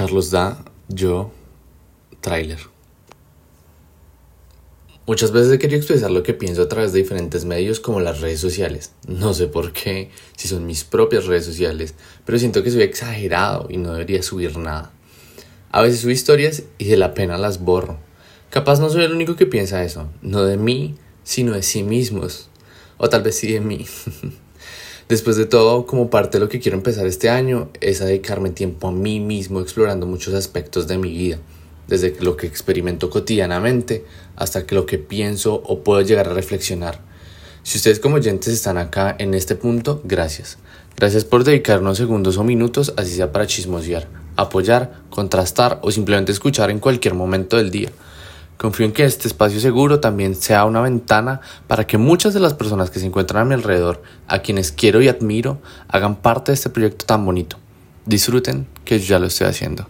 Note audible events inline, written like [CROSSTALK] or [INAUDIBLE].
Carlos Da, yo, trailer. Muchas veces he querido expresar lo que pienso a través de diferentes medios como las redes sociales. No sé por qué, si son mis propias redes sociales, pero siento que soy exagerado y no debería subir nada. A veces subo historias y de la pena las borro. Capaz no soy el único que piensa eso, no de mí, sino de sí mismos. O tal vez sí de mí. [LAUGHS] Después de todo, como parte de lo que quiero empezar este año, es dedicarme tiempo a mí mismo explorando muchos aspectos de mi vida, desde lo que experimento cotidianamente hasta que lo que pienso o puedo llegar a reflexionar. Si ustedes como oyentes están acá en este punto, gracias. Gracias por dedicarnos segundos o minutos, así sea para chismosear, apoyar, contrastar o simplemente escuchar en cualquier momento del día. Confío en que este espacio seguro también sea una ventana para que muchas de las personas que se encuentran a mi alrededor, a quienes quiero y admiro, hagan parte de este proyecto tan bonito. Disfruten que yo ya lo estoy haciendo.